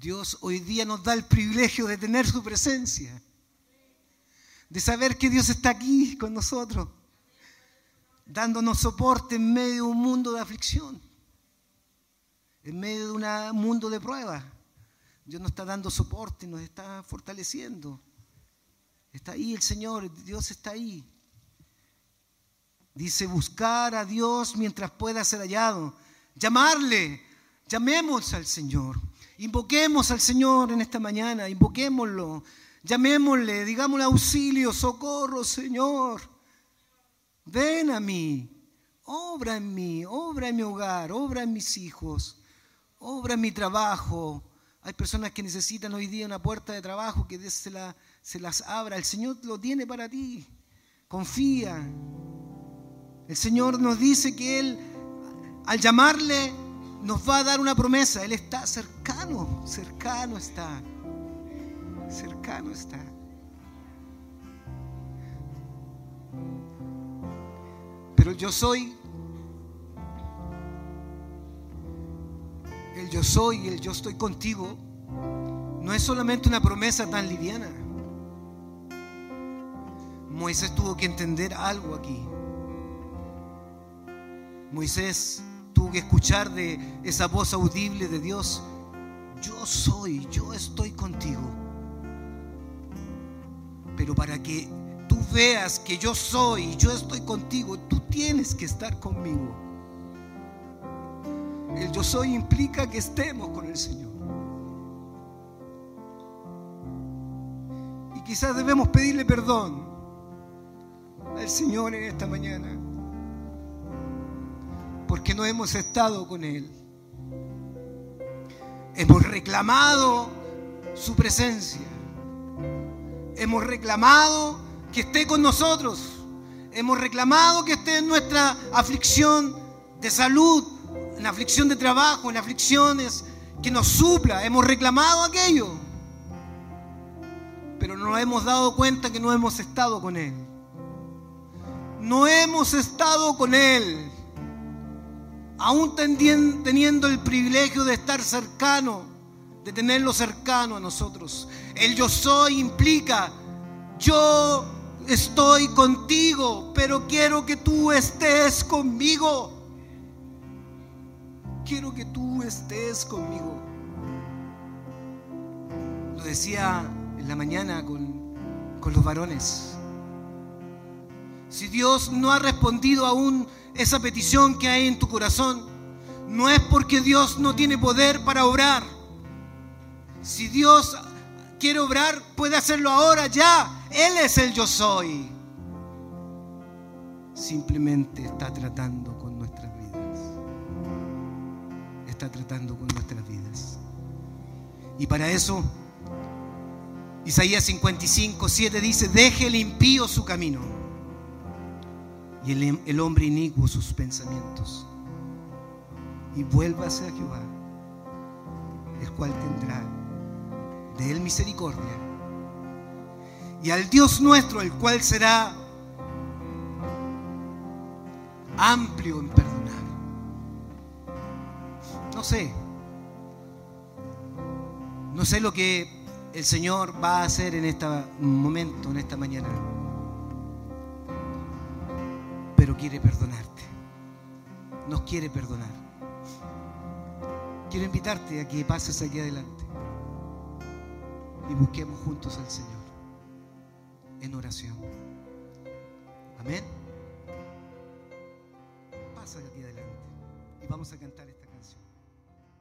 Dios hoy día nos da el privilegio de tener su presencia, de saber que Dios está aquí con nosotros, dándonos soporte en medio de un mundo de aflicción, en medio de un mundo de prueba. Dios nos está dando soporte, nos está fortaleciendo. Está ahí el Señor, Dios está ahí. Dice buscar a Dios mientras pueda ser hallado. Llamarle, llamemos al Señor. Invoquemos al Señor en esta mañana, invoquémoslo. Llamémosle, digámosle auxilio, socorro, Señor. Ven a mí, obra en mí, obra en mi hogar, obra en mis hijos, obra en mi trabajo. Hay personas que necesitan hoy día una puerta de trabajo que se la se las abra. El Señor lo tiene para ti. Confía. El Señor nos dice que Él, al llamarle, nos va a dar una promesa. Él está cercano, cercano está. Cercano está. Pero yo soy, el yo soy y el yo estoy contigo, no es solamente una promesa tan liviana. Moisés tuvo que entender algo aquí. Moisés tuvo que escuchar de esa voz audible de Dios. Yo soy, yo estoy contigo. Pero para que tú veas que yo soy, yo estoy contigo, tú tienes que estar conmigo. El yo soy implica que estemos con el Señor. Y quizás debemos pedirle perdón al Señor en esta mañana. Porque no hemos estado con Él. Hemos reclamado su presencia. Hemos reclamado que esté con nosotros. Hemos reclamado que esté en nuestra aflicción de salud, en aflicción de trabajo, en aflicciones, que nos supla. Hemos reclamado aquello. Pero no hemos dado cuenta que no hemos estado con Él no hemos estado con Él, aún teniendo el privilegio de estar cercano, de tenerlo cercano a nosotros. El yo soy implica, yo estoy contigo, pero quiero que tú estés conmigo. Quiero que tú estés conmigo. Lo decía en la mañana con, con los varones. Si Dios no ha respondido aún esa petición que hay en tu corazón, no es porque Dios no tiene poder para obrar. Si Dios quiere obrar, puede hacerlo ahora, ya. Él es el yo soy. Simplemente está tratando con. Tratando con nuestras vidas. Y para eso, Isaías 55, 7 dice, deje el impío su camino y el, hombre inicuo sus pensamientos. Y vuélvase a Jehová, el cual tendrá de él misericordia. Y al Dios nuestro, el cual será amplio en perdonar. No sé, no sé lo que el Señor va a hacer en este momento, en esta mañana pero quiere perdonarte. Nos quiere perdonar. Quiero invitarte a que pases aquí adelante y busquemos juntos al Señor en oración. Amén. Pasa aquí adelante y vamos a cantar canción.